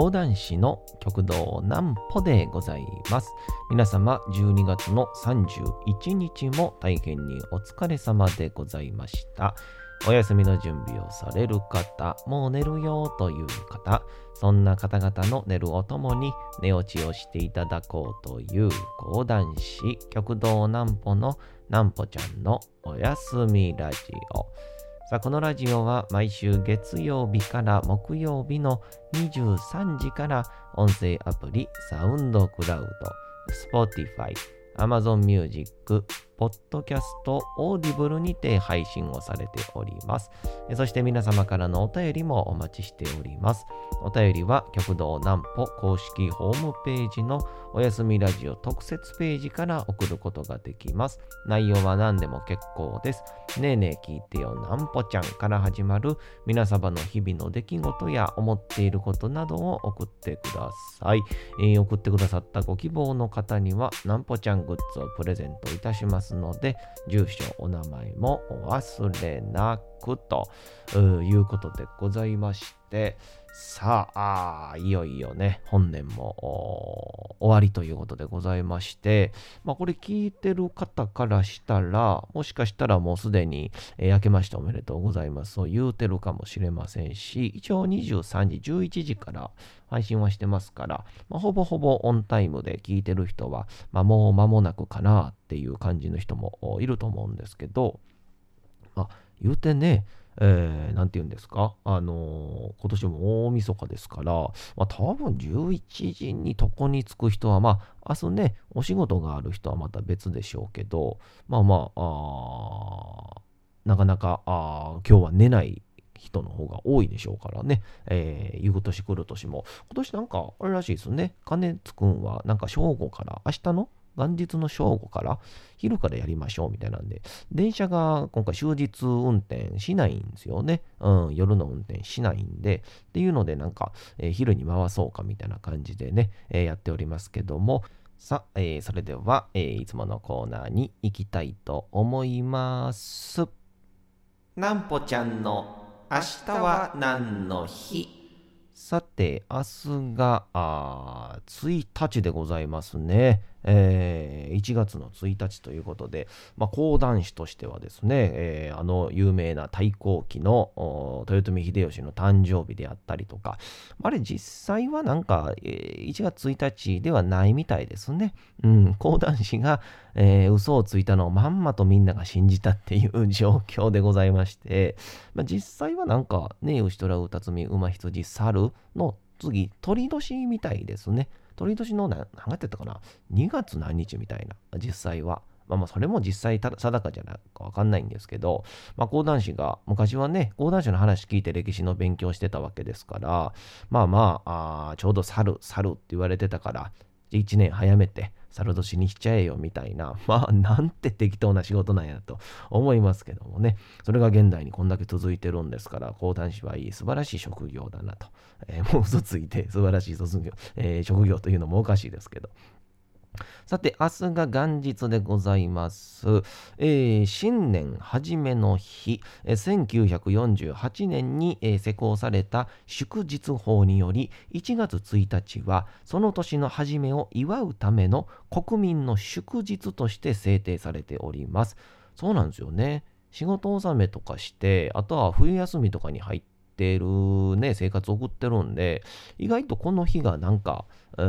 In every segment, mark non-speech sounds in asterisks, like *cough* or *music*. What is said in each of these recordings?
講談師の極道南歩でございます。皆様、12月の31日も大変にお疲れ様でございました。お休みの準備をされる方、もう寝るよという方、そんな方々の寝るおともに寝落ちをしていただこうという講談師極道南歩の南歩ちゃんのおやすみラジオ。さあ、このラジオは毎週月曜日から木曜日の23時から音声アプリサウンドクラウド、Spotify、Amazon Music、Podcast、Audible にて配信をされております。そして皆様からのお便りもお待ちしております。お便りは極道南歩公式ホームページのおやすみラジオ特設ページから送ることができます。内容は何でも結構です。ねえねえ聞いてよなんぽちゃんから始まる皆様の日々の出来事や思っていることなどを送ってください。えー送ってくださったご希望の方にはなんぽちゃんグッズをプレゼントいたしますので、住所、お名前もお忘れなくということでございまして、さあ、あいよいよね、本年も終わりということでございまして、まあこれ聞いてる方からしたら、もしかしたらもうすでに、えー明けましておめでとうございます。そう言うてるかもしれませんし、一応23時、11時から配信はしてますから、まあ、ほぼほぼオンタイムで聞いてる人は、まあ、もう間もなくかなっていう感じの人もいると思うんですけど、まあ、言うてね、えー、て言うんですか、あのー今年も大晦日ですから、まあ、多分11時に床に着く人は、まあ、明日ね、お仕事がある人はまた別でしょうけど、まあまあ、あなかなかあ今日は寝ない人の方が多いでしょうからね、えー、いう年来る年も、今年なんかあれらしいですね、金津くんはなんか正午から、明日の元日の正午から昼からやりましょうみたいなんで、電車が今回終日運転しないんですよね。うん、夜の運転しないんで、っていうのでなんか、えー昼に回そうかみたいな感じでね、えーやっておりますけども、さあ、えーそれでは、えーいつものコーナーに行きたいと思います。なんぽちゃんの明日は何の日？さて、明日があー1日でございますね。えー1月の1日ということで、まあ、講談師としてはですね、えーあの有名な太閤記の豊臣秀吉の誕生日であったりとか、あれ実際はなんか、えー1月1日ではないみたいですね。うん、講談師が、えー嘘をついたのをまんまとみんなが信じたっていう状況でございまして、まあ、実際はなんか、ね、牛虎歌つみ馬羊猿の次、鳥年みたいですね。鳥年の何、月やったかな ?2 月何日みたいな、実際は。まあまあ、それも実際定かじゃないかわかんないんですけど、まあ、講談師が、昔はね、講談師の話聞いて歴史の勉強してたわけですから、まあまあ、あちょうど猿、猿って言われてたから、1年早めて、猿年にしちゃえよみたいな、*laughs* まあ、なんて適当な仕事なんやと思いますけどもね、それが現代にこんだけ続いてるんですから、講談師はいい、素晴らしい職業だなと。えーもう嘘ついて素晴らしい卒業、えー職業というのもおかしいですけど。さて、明日が元日でございます。えー新年初めの日、えー1948年に、えー施行された祝日法により、1月1日は、その年の初めを祝うための国民の祝日として制定されております。そうなんですよね。仕事納めとかして、あとは冬休みとかに入ってるね、生活を送ってるんで、意外とこの日がなんか、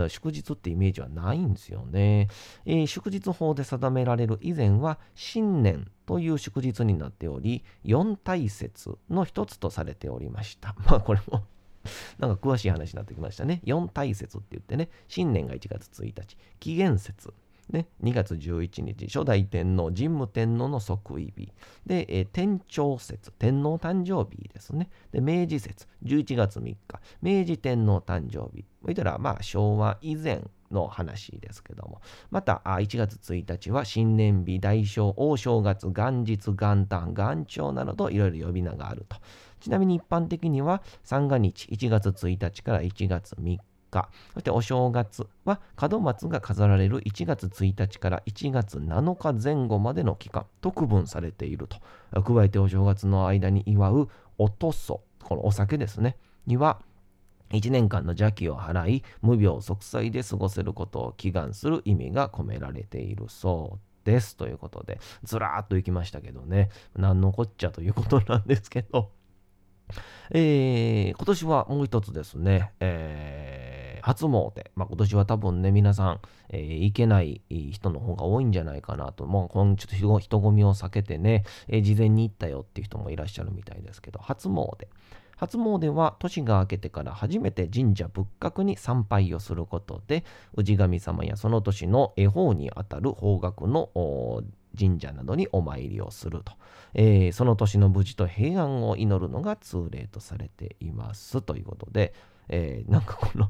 祝日ってイメージはないんですよね。えー祝日法で定められる以前は、新年という祝日になっており、四大節の一つとされておりました。*laughs* まあこれもなんか詳しい話になってきましたね。四大節って言ってね、新年が1月1日、紀元節、ね、2月11日、初代天皇、神武天皇の即位日。で、えー天長節、天皇誕生日ですね。で、明治節、11月3日、明治天皇誕生日。言ったら、まあ、昭和以前の話ですけども。また、あ1月1日は新年日、大正、大正月、元日、元旦、元朝などといろいろ呼び名があると。ちなみに一般的には三が日1月1日から1月3日、そしてお正月は門松が飾られる1月1日から1月7日前後までの期間と区分されていると。加えてお正月の間に祝うおとそ、このお酒ですね、には1年間の邪気を払い、無病息災で過ごせることを祈願する意味が込められているそうです。ということで、ずらーっと行きましたけどね、何のこっちゃということなんですけど、えー、今年はもう一つですね、えー、初詣。まあ、今年は多分ね、皆さん、えー、行けない人の方が多いんじゃないかなと。もう、このちょっと人混みを避けてね、えー、事前に行ったよっていう人もいらっしゃるみたいですけど、初詣。初詣は年が明けてから初めて神社仏閣に参拝をすることで、氏神様やその年の恵方にあたる方角の神社などにお参りをすると、えー、その年の無事と平安を祈るのが通例とされていますということで、えー、なんかこの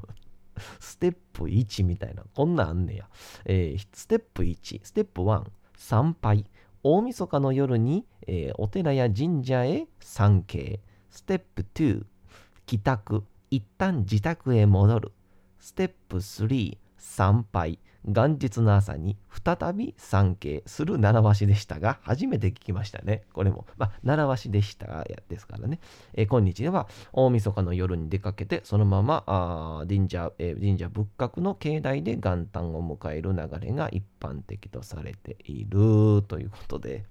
*laughs* ステップ1みたいな、こんなんあんねや。えー、ステップ1、ステップ1、参拝。大晦日の夜に、えー、お寺や神社へ参詣。ステップ2、帰宅。一旦自宅へ戻る。ステップ3、参拝。元日の朝に再び参詣する習わしでしたが、初めて聞きましたね。これも。まあ、習わしでしたですからね。えー、今日では、大晦日の夜に出かけて、そのままあ神社、えー、神社仏閣の境内で元旦を迎える流れが一般的とされているということで、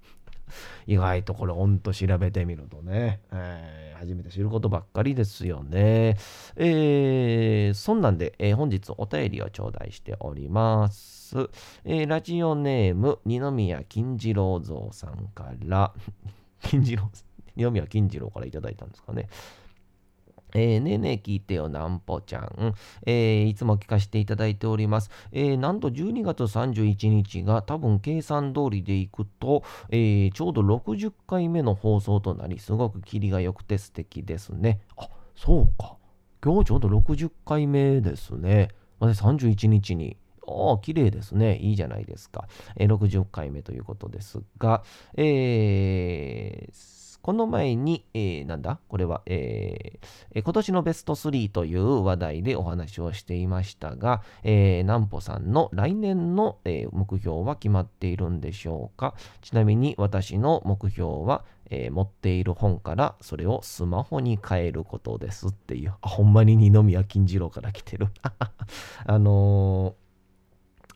意外とこれほんと調べてみるとね、えー、初めて知ることばっかりですよね。えー、そんなんで、えー、本日お便りを頂戴しております。えー、ラジオネーム、二宮金次郎蔵さんから、*laughs* 金次郎、二宮金次郎からいただいたんですかね。えー、ねえねえ聞いてよ、なんぽちゃん。えー、いつも聞かせていただいております。えー、なんと12月31日が多分計算通りでいくと、え、ちょうど60回目の放送となり、すごくキリが良くて素敵ですね。あ、そうか。今日ちょうど60回目ですね。まで31日におー、綺麗ですね。いいじゃないですか。えー、60回目ということですが、えー、この前に、えー、なんだ？これは、えー、今年のベスト3という話題でお話をしていましたが、えー、南穂さんの来年の、えー、目標は決まっているんでしょうか？ちなみに私の目標は、えー、持っている本からそれをスマホに変えることですっていう、あほんまに二宮金次郎から来てる。*laughs* あのー、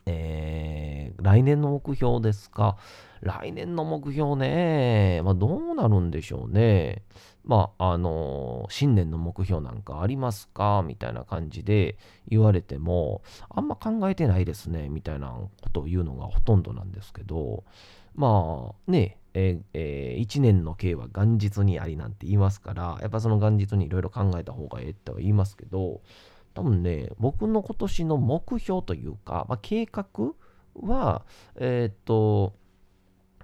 えー、来年の目標ですか？来年の目標ね、まあ、どうなるんでしょうね。まあ、あのー、新年の目標なんかありますか？みたいな感じで言われても、あんま考えてないですね、みたいなことを言うのがほとんどなんですけど、まあね、ええー、1年の計は元日にありなんて言いますから、やっぱその元日にいろいろ考えた方がええっては言いますけど、多分ね、僕の今年の目標というか、まあ、計画は、えっ、と、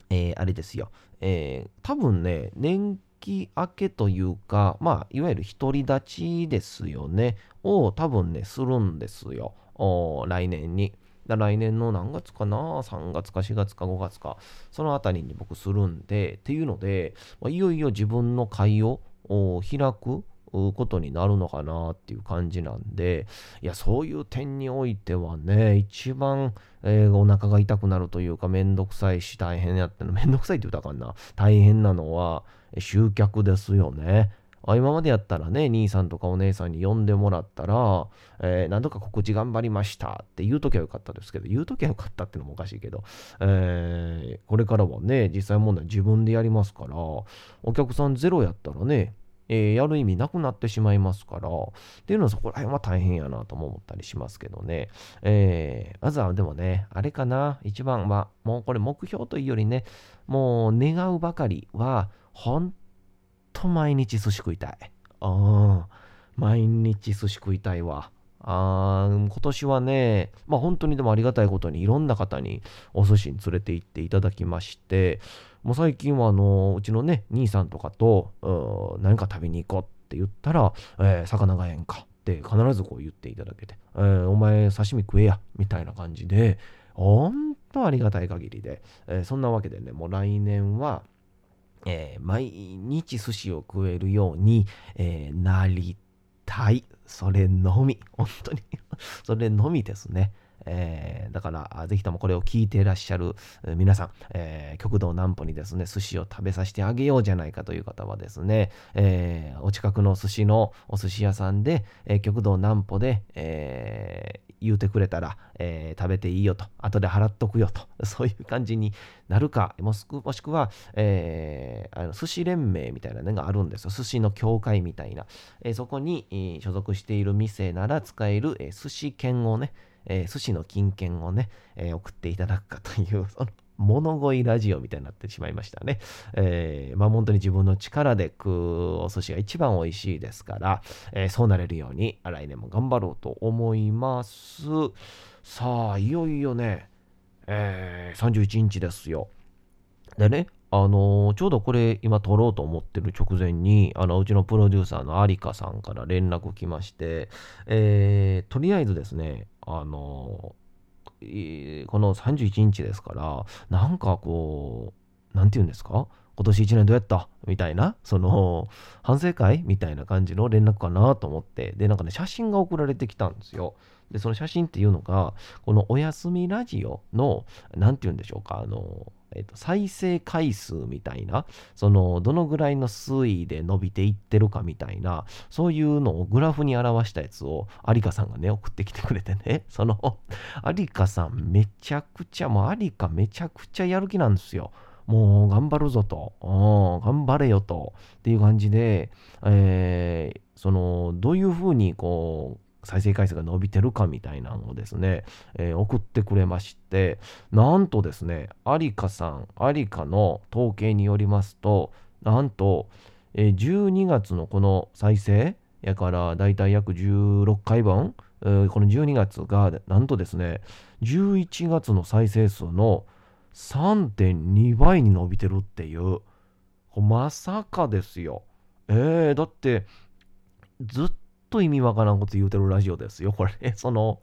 えー、あれですよ、えー、多分ね、年季明けというか、まあ、いわゆる独り立ちですよね、を多分ね、するんですよ、来年に。来年の何月かな ?3 月か4月か5月か、そのあたりに僕するんで、っていうので、まあ、いよいよ自分の会を開くことになるのかなっていう感じなんで、いや、そういう点においてはね、一番、えー、お腹が痛くなるというか、めんどくさいし大変やっての、めんどくさいって言うたらあかんな。大変なのは、集客ですよね。今までやったらね、兄さんとかお姉さんに呼んでもらったら、えー、何度か告知頑張りましたって言うときはよかったですけど、言うときはよかったってのもおかしいけど、えー、これからはね、実際問題自分でやりますから、お客さんゼロやったらね、えー、やる意味なくなってしまいますから、っていうのはそこら辺は大変やなとも思ったりしますけどね。えー、まずはでもね、あれかな、一番は、もうこれ目標というよりね、もう願うばかりは、ほんと毎日寿司食いたい。うん、毎日寿司食いたいわ。あ今年はね、まあ本当にでもありがたいことにいろんな方にお寿司に連れて行っていただきまして、もう最近はあのうちのね、兄さんとかと何か食べに行こうって言ったら、えー、魚がええんかって必ずこう言っていただけて、えー、お前刺身食えや、みたいな感じで、本当ありがたい限りで、えー、そんなわけでね、もう来年は、えー、毎日寿司を食えるように、えー、なりたい。それのみ。本当にそれのみですね。えー、だから、ぜひともこれを聞いていらっしゃる皆さん、えー、極道南歩にですね、寿司を食べさせてあげようじゃないかという方はですね、えー、お近くの寿司のお寿司屋さんで、えー、極道南歩で、えー、言うてくれたら、えー、食べていいよと、後で払っとくよと、*laughs* そういう感じになるか、もしくは、えー、あの寿司連盟みたいなのがあるんですよ。寿司の協会みたいな。えー、そこに、所属している店なら使える、えー、寿司券をね、えー、寿司の金券をね、えー、送っていただくかという、*laughs* その物乞いラジオみたいになってしまいましたね。えー、まあ本当に自分の力で食うお寿司が一番美味しいですから、えー、そうなれるように来年も頑張ろうと思います。さあ、いよいよね、えー、31日ですよ。でね、あのー、ちょうどこれ今撮ろうと思ってる直前に、あの、うちのプロデューサーの有香さんから連絡来まして、えー、とりあえずですね、あのこの31日ですから、なんかこう、何て言うんですか？今年1年どうやった？みたいな、その、反省会？みたいな感じの連絡かなと思って、で、なんかね、写真が送られてきたんですよ。で、その写真っていうのが、このお休みラジオの、何て言うんでしょうか、あの、えっと、再生回数みたいな、その、どのぐらいの推移で伸びていってるかみたいな、そういうのをグラフに表したやつを、有香さんがね、送ってきてくれてね、*laughs* その、有香さんめちゃくちゃ、もう有香めちゃくちゃやる気なんですよ。もう頑張るぞと、頑張れよと、っていう感じで、えー、その、どういうふうにこう、再生回数が伸びてるかみたいなのをですね、えー、送ってくれまして、なんとですね、有香さん、有香の統計によりますと、なんと、えー、12月のこの再生やからだいたい約16回分、えー、この12月がなんとですね、11月の再生数の3.2倍に伸びてるっていう、まさかですよ。えー、だって、ずっと意味わからんこと言うてるラジオですよ、これ。*laughs* その、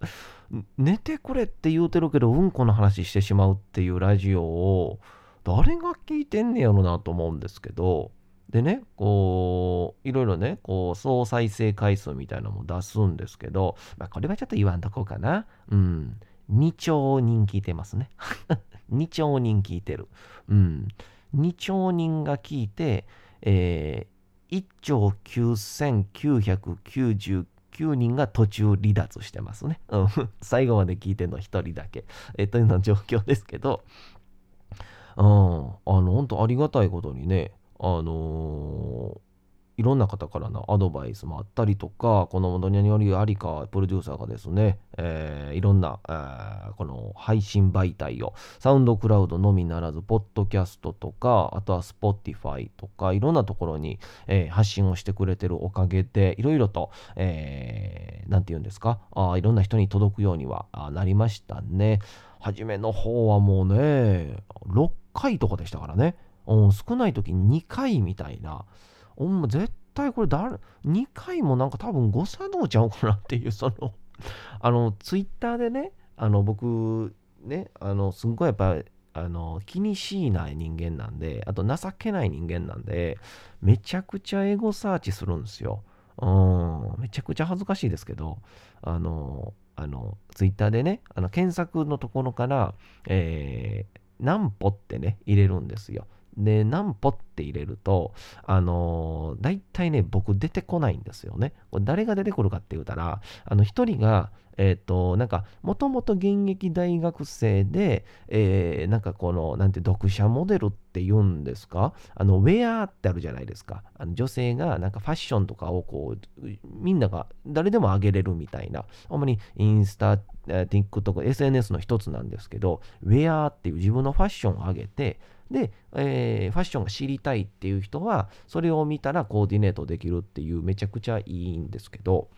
寝てくれって言うてるけど、うんこの話してしまうっていうラジオを、誰が聞いてんねやろなと思うんですけど、でね、こう、いろいろね、こう、総再生回数みたいなのも出すんですけど、まあ、これはちょっと言わんとこうかな。うん。2兆人聞いてますね。*laughs* 2兆人聞いてる。うん。2兆人が聞いて、えー、1兆9999人が途中離脱してますね。*laughs* 最後まで聞いてるの1人だけ。えというような状況ですけど、うん、あの、本当ありがたいことにね、あのいろんな方からのアドバイスもあったりとか、このドニャニオリ有香プロデューサーがですね、えー、いろんな、えー、この配信媒体を、サウンドクラウドのみならず、ポッドキャストとか、あとはスポティファイとか、いろんなところに、えー、発信をしてくれてるおかげで、いろいろと、えー、なんて言うんですかあ、いろんな人に届くようにはなりましたね。初めの方はもうね、6回とかでしたからね。うん、少ない時2回みたいな。ほんま絶対これ誰、2回もなんか多分誤作動ちゃうかなっていう、そのあの、ツイッターでね、あの、僕、ね、あの、すんごいやっぱ、あの、気にしいな人間なんで、あと情けない人間なんで、めちゃくちゃエゴサーチするんですよ。うん、めちゃくちゃ恥ずかしいですけど、あの、あの、ツイッターでね、あの検索のところから、えー、何歩ってね、入れるんですよ。で、何歩って入れると、あのー、大体ね、僕出てこないんですよね。これ誰が出てくるかって言うたら、あの、一人が、えっ、ー、と、なんか、もともと現役大学生で、えー、なんかこの、なんて、読者モデルって言うんですか？あの、ウェアってあるじゃないですか。あの女性が、なんかファッションとかをこう、みんなが、誰でも上げれるみたいな、主にインスタ、TikTok、SNS の一つなんですけど、ウェアっていう自分のファッションを上げて、で、えー、ファッションが知りたいっていう人は、それを見たらコーディネートできるっていうめちゃくちゃいいんですけど、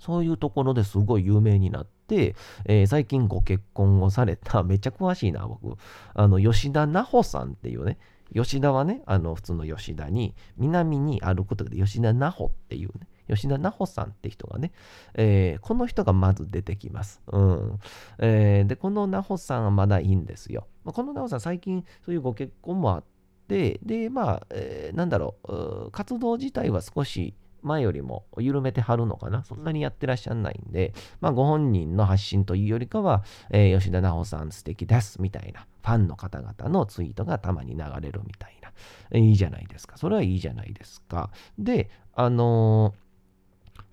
そういうところですごい有名になって、えー、最近ご結婚をされた、*laughs* めっちゃ詳しいな、僕。あの、吉田奈穂さんっていうね、吉田はね、あの、普通の吉田に、南に歩くとで吉田奈穂っていうね、吉田奈穂さんって人がね、えー、この人がまず出てきます。うんえー、で、この奈穂さんはまだいいんですよ。まあ、この奈穂さん、最近そういうご結婚もあって、で、まあ、えー、なんだろう、活動自体は少し、前よりも緩めてはるのかなそんなにやってらっしゃらないんで、まあ、ご本人の発信というよりかは、えー、吉田奈穂さん素敵ですみたいな、ファンの方々のツイートがたまに流れるみたいな。えー、いいじゃないですか。それはいいじゃないですか。で、あのー、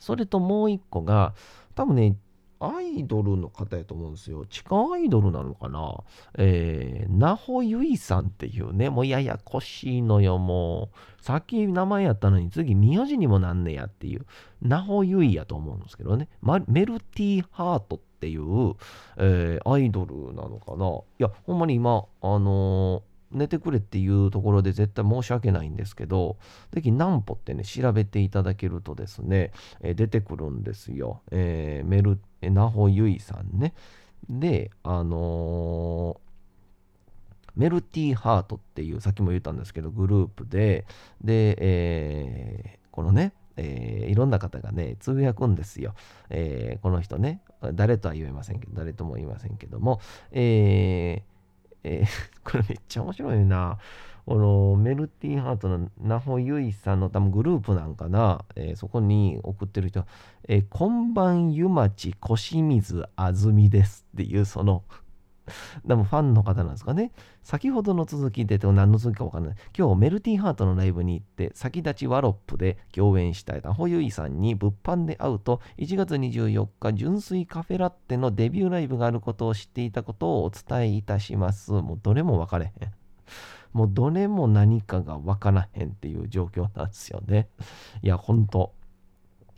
それともう一個が、多分ね、アイドルの方やと思うんですよ。地下アイドルなのかなえー、ナホユイさんっていうね、もうややこしいのよ、もう。さっき名前やったのに次名字にもなんねやっていう。ナホユイやと思うんですけどね。メルティーハートっていう、えー、アイドルなのかな。いや、ほんまに今、あのー寝てくれっていうところで絶対申し訳ないんですけど、ぜひナンポってね、調べていただけるとですね、えー、出てくるんですよ。えー、メル、えナホユイさんね。で、あのーメルティーハートっていう、さっきも言ったんですけど、グループで、で、えー、このね、えー、いろんな方がね、つぶやくんですよ。えー、この人ね、誰とは言えませんけど、誰とも言いませんけども、えー、えー、*laughs* これめっちゃ面白いな。このメルティーハートのナホユイさんの多分グループなんかな、えー、そこに送ってる人、えー、こんばん湯町小清水あずみですっていうその *laughs* でもファンの方なんですかね。先ほどの続きで、何の続きかわからない。今日メルティーハートのライブに行って、先立ちワロップで共演したタホユイさんに物販で会うと、1月24日、純粋カフェラッテのデビューライブがあることを知っていたことをお伝えいたします。もうどれも分かれへん。もうどれも何かが分からへんっていう状況なんですよね。いや、ほんと、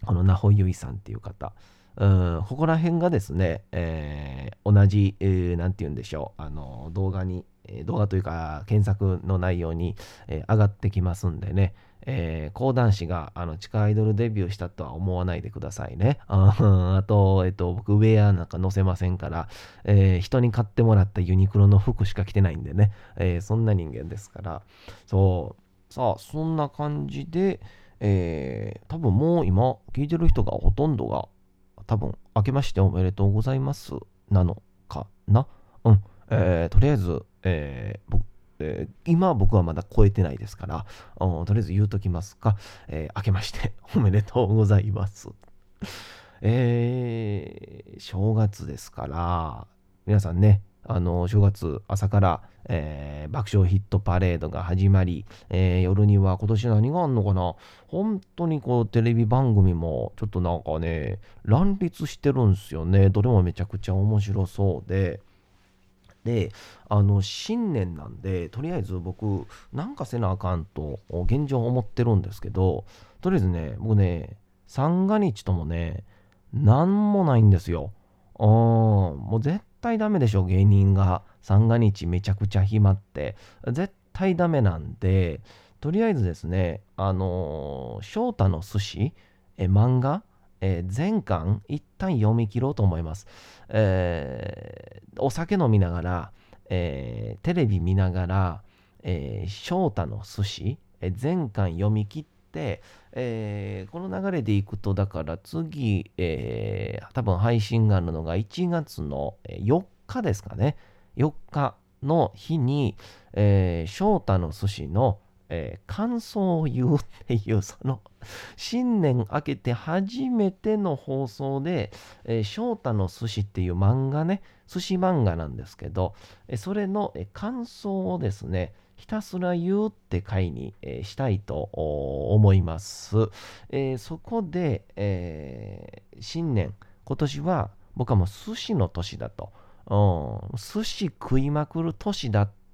このナホユイさんっていう方。うん、ここら辺がですね、えー、同じ、えー、なんて言うんでしょう、あの、動画に、動画というか、検索の内容に、えー、上がってきますんでね、えー、講談師があの地下アイドルデビューしたとは思わないでくださいね。*laughs* あと、えっと、僕、ウェアなんか載せませんから、えー、人に買ってもらったユニクロの服しか着てないんでね、えー、そんな人間ですから、そう、さあ、そんな感じで、えー、多分もう今、聞いてる人がほとんどが多分、明けましておめでとうございますなのかな？うん。えー、とりあえず、えー、僕、えー、今僕はまだ超えてないですから、うんとりあえず言うときますか、えー、明けましておめでとうございます。えー、正月ですから、皆さんね、あの、正月朝から、えー、爆笑ヒットパレードが始まり、えー、夜には今年何があんのかな本当にこう、テレビ番組もちょっとなんかね、乱立してるんすよね。どれもめちゃくちゃ面白そうで。で、あの、新年なんで、とりあえず僕、なんかせなあかんと、現状思ってるんですけど、とりあえずね、僕ね、三が日ともね、なんもないんですよ。うん、もう絶対ダメでしょ、芸人が三が日めちゃくちゃ暇って。絶対ダメなんで、とりあえずですね、あのー、翔太の寿司、え漫画、え、全巻一旦読み切ろうと思います。えー、お酒飲みながら、えー、テレビ見ながら、えー、翔太の寿司、え、全巻読み切っ、えー、この流れでいくと、だから次、えー、多分配信があるのが1月の4日ですかね。4日の日に、えー、翔太の寿司の、えー、感想を言うっていう、その、新年明けて初めての放送で、えー、翔太の寿司っていう漫画ね、寿司漫画なんですけど、え、それの、え、感想をですね、ひたすら言うって回に、えー、したいと思います。えー、そこで、えー、新年、今年は僕はもう寿司の年だと。うん、寿司食いまくる年だって、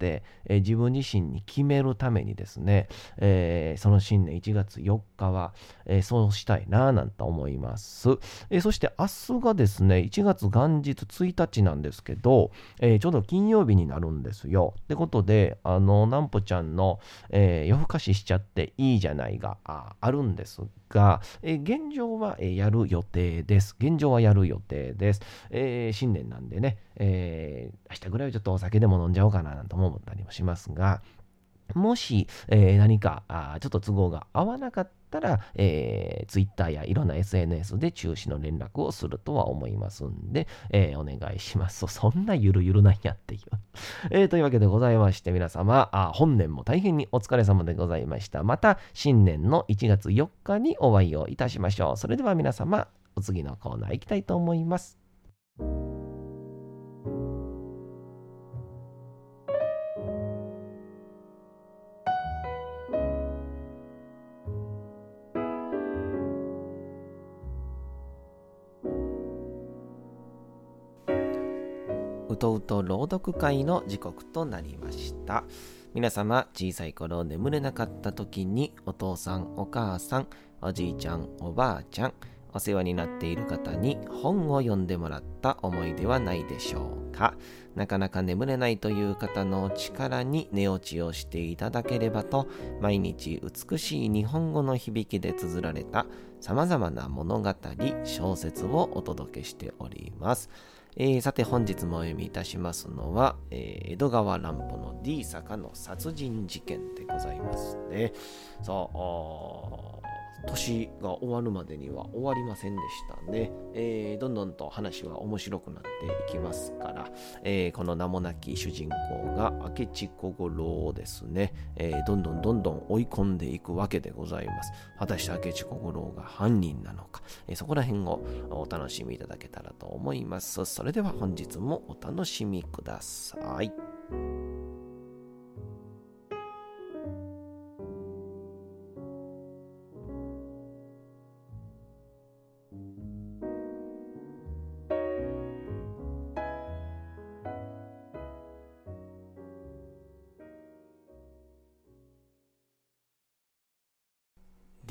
えー、自分自身に決めるためにですね、えー、その新年1月4日は、えー、そうしたいなぁなんて思います、えそして明日がですね、1月元日1日なんですけど、えちょうど金曜日になるんですよ。ってことで、あの、なんぽちゃんの、え夜更かししちゃっていいじゃないがああるんですが、え現状は、えやる予定です。現状はやる予定です。え新年なんでね、えー、明日ぐらいはちょっとお酒でも飲んじゃおうかななんて思う思ったりもしますが、もし、えー、何かあちょっと都合が合わなかったったら、えー、Twitter やいろんな SNS で中止の連絡をするとは思いますんで、えー、お願いします。*laughs* そんなゆるゆるなんやっていう。*laughs* えー、というわけでございまして、皆様あ、本年も大変にお疲れ様でございました。また、新年の1月4日にお会いをいたしましょう。それでは皆様、お次のコーナー行きたいと思います。うとうと朗読会の時刻となりました。皆様、小さい頃眠れなかった時にお父さん、お母さん、おじいちゃん、おばあちゃん、お世話になっている方に本を読んでもらった思いではないでしょうか。なかなか眠れないという方の力に寝落ちをしていただければと、毎日美しい日本語の響きで綴られた様々な物語、小説をお届けしております。えー、さて本日もお読みいたしますのは、えー、江戸川乱歩の D 坂の殺人事件でございますね。そう、年が終わるまでには終わりませんでしたね。えー、どんどんと話は面白くなっていきますから、えー、この名もなき主人公が明智小五郎をですね、えー、どんどんどんどん追い込んでいくわけでございます。果たして明智小五郎が犯人なのか、えそこら辺をお楽しみいただけたらと思います。それでは本日もお楽しみください。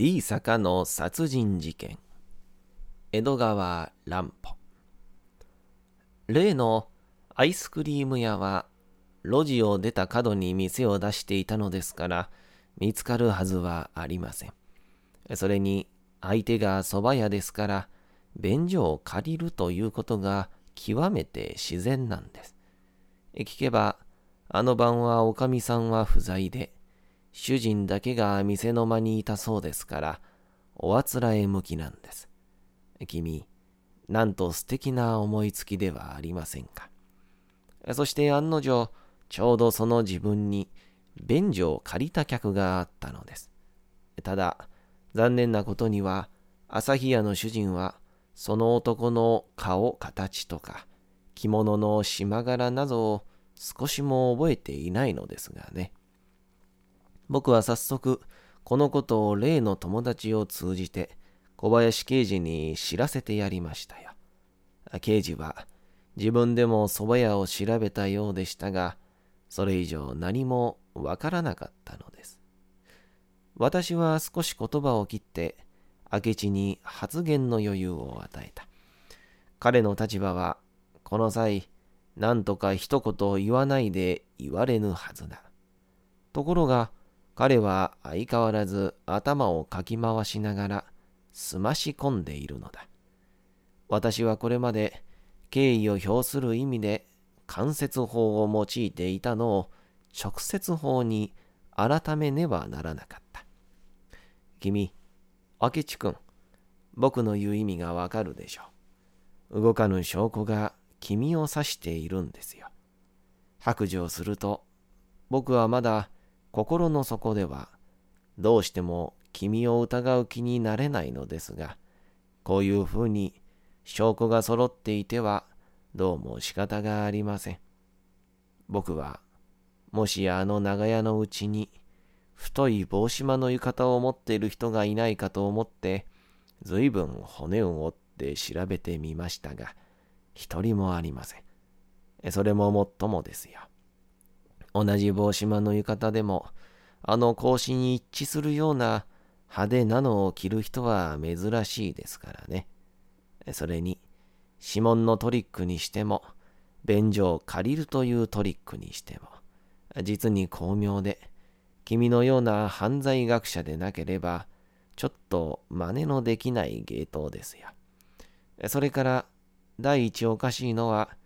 D 坂の殺人事件江戸川乱歩例のアイスクリーム屋は路地を出た角に店を出していたのですから見つかるはずはありません。それに相手が蕎麦屋ですから便所を借りるということが極めて自然なんです。聞けばあの晩はおかみさんは不在で主人だけが店の間にいたそうですから、おあつらえ向きなんです。君、なんと素敵な思いつきではありませんか。そして案の定、ちょうどその自分に便所を借りた客があったのです。ただ、残念なことには、朝日屋の主人は、その男の顔、形とか、着物の島柄などを少しも覚えていないのですがね。僕は早速、このことを例の友達を通じて、小林刑事に知らせてやりましたよ。刑事は、自分でも蕎麦屋を調べたようでしたが、それ以上何もわからなかったのです。私は少し言葉を切って、明智に発言の余裕を与えた。彼の立場は、この際、何とか一言言わないで言われぬはずだ。ところが、彼は相変わらず頭をかき回しながらすまし込んでいるのだ。私はこれまで敬意を表する意味で関節法を用いていたのを直接法に改めねばならなかった。君、明智君、僕の言う意味がわかるでしょう。動かぬ証拠が君を指しているんですよ。白状すると、僕はまだ心の底ではどうしても君を疑う気になれないのですが、こういうふうに証拠が揃っていてはどうも仕方がありません。僕は、もしあの長屋のうちに太い帽子間の浴衣を持っている人がいないかと思って、ずいぶん骨を折って調べてみましたが、一人もありません。それももっともですよ。同じ帽子間の浴衣でも、あの格子に一致するような派手なのを着る人は珍しいですからね。それに、指紋のトリックにしても、便所を借りるというトリックにしても、実に巧妙で、君のような犯罪学者でなければ、ちょっと真似のできない芸当ですよ。それから、第一おかしいのは、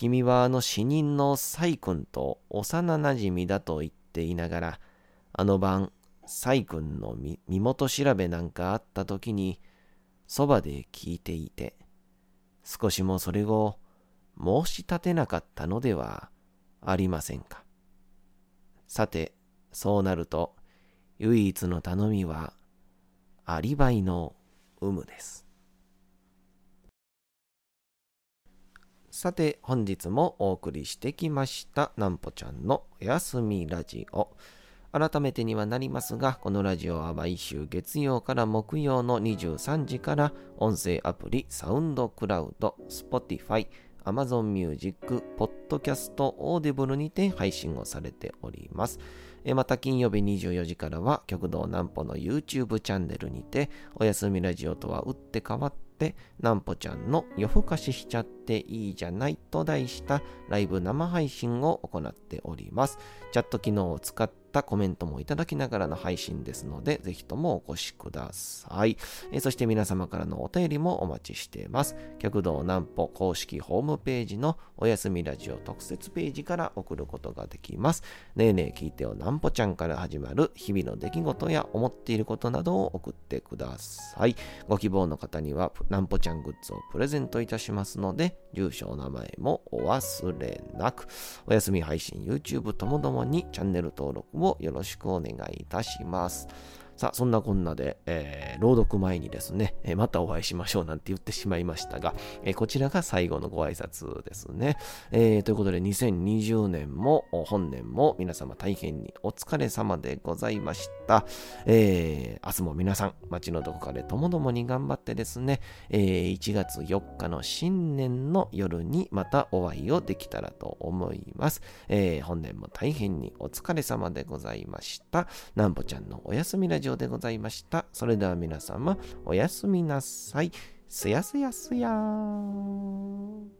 君はあの死人のサイ君と幼なじみだと言っていながら、あの晩、細君の身元調べなんかあった時に、そばで聞いていて、少しもそれを申し立てなかったのではありませんか。さて、そうなると、唯一の頼みは、アリバイの有無です。さて、本日もお送りしてきました、なんぽちゃんのおやすみラジオ。改めてにはなりますが、このラジオは毎週月曜から木曜の23時から音声アプリサウンドクラウド、Spotify、Amazon Music、Podcast、Audible にて配信をされております。また金曜日24時からは極道南歩の YouTube チャンネルにておやすみラジオとは打って変わってなんぽちゃんの夜更かししちゃっていいじゃないと題したライブ生配信を行っております。チャット機能を使ってったコメントもいただきながらの配信ですので、ぜひともお越しください。えー、そして皆様からのお便りもお待ちしています。極道南歩公式ホームページのおやすみラジオ特設ページから送ることができます。ねえねえ聞いてよ南歩ちゃんから始まる日々の出来事や思っていることなどを送ってください。ご希望の方には南歩ちゃんグッズをプレゼントいたしますので、住所、お名前もお忘れなく。お休み配信 YouTube ともどもにチャンネル登録をよろしくお願いいたします。さあ、そんなこんなで、えー、朗読前にですね、えー、またお会いしましょうなんて言ってしまいましたが、えー、こちらが最後のご挨拶ですね。えということで、2020年も本年も皆様大変にお疲れ様でございました。え明日も皆さん、街のどこかでともどもに頑張ってですね、え1月4日の新年の夜にまたお会いをできたらと思います。え本年も大変にお疲れ様でございました。なんぼちゃんのおやすみラジオ上でございました。それでは皆様、おやすみなさい。すやすやすやー。